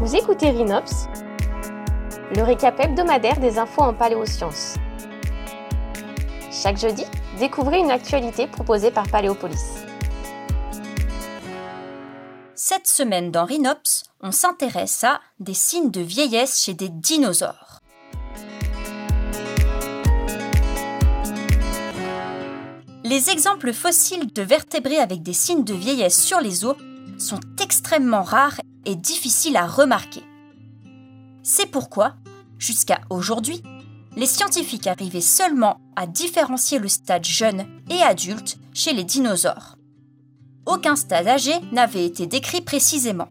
Vous écoutez Rhinops, le récap hebdomadaire des infos en paléosciences. Chaque jeudi, découvrez une actualité proposée par Paléopolis. Cette semaine dans Rhinops, on s'intéresse à des signes de vieillesse chez des dinosaures. Les exemples fossiles de vertébrés avec des signes de vieillesse sur les os sont extrêmement rares et difficiles à remarquer. C'est pourquoi, jusqu'à aujourd'hui, les scientifiques arrivaient seulement à différencier le stade jeune et adulte chez les dinosaures. Aucun stade âgé n'avait été décrit précisément.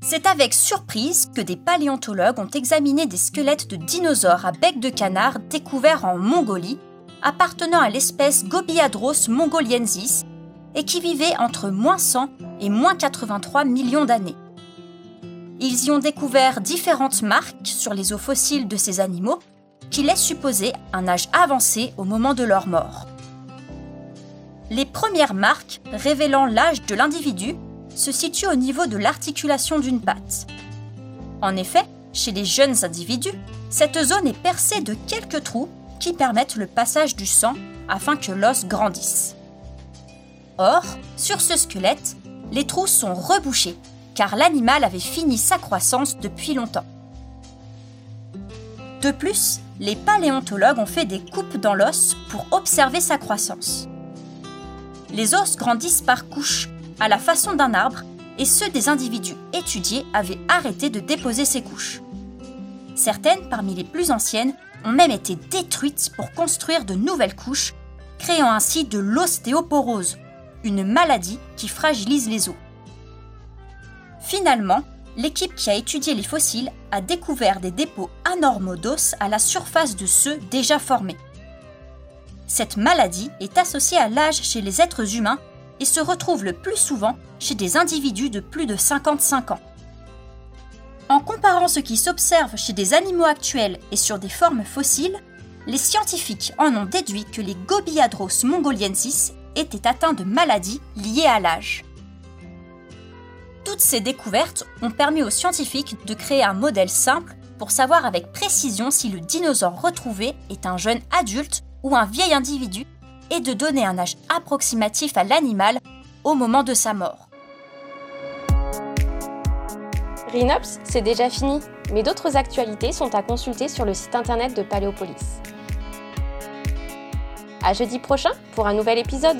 C'est avec surprise que des paléontologues ont examiné des squelettes de dinosaures à bec de canard découverts en Mongolie, appartenant à l'espèce Gobiadros mongoliensis, et qui vivaient entre moins 100 et moins 83 millions d'années. Ils y ont découvert différentes marques sur les os fossiles de ces animaux qui laissent supposer un âge avancé au moment de leur mort. Les premières marques révélant l'âge de l'individu se situent au niveau de l'articulation d'une patte. En effet, chez les jeunes individus, cette zone est percée de quelques trous qui permettent le passage du sang afin que l'os grandisse. Or, sur ce squelette, les trous sont rebouchés, car l'animal avait fini sa croissance depuis longtemps. De plus, les paléontologues ont fait des coupes dans l'os pour observer sa croissance. Les os grandissent par couches, à la façon d'un arbre, et ceux des individus étudiés avaient arrêté de déposer ces couches. Certaines, parmi les plus anciennes, ont même été détruites pour construire de nouvelles couches, créant ainsi de l'ostéoporose, une maladie qui fragilise les os. Finalement, l'équipe qui a étudié les fossiles a découvert des dépôts anormaux d'os à la surface de ceux déjà formés. Cette maladie est associée à l'âge chez les êtres humains et se retrouve le plus souvent chez des individus de plus de 55 ans. En comparant ce qui s'observe chez des animaux actuels et sur des formes fossiles, les scientifiques en ont déduit que les Gobiadros mongoliensis étaient atteints de maladies liées à l'âge. Toutes ces découvertes ont permis aux scientifiques de créer un modèle simple pour savoir avec précision si le dinosaure retrouvé est un jeune adulte ou un vieil individu et de donner un âge approximatif à l'animal au moment de sa mort. Rhinops, c'est déjà fini, mais d'autres actualités sont à consulter sur le site internet de Paléopolis. À jeudi prochain pour un nouvel épisode.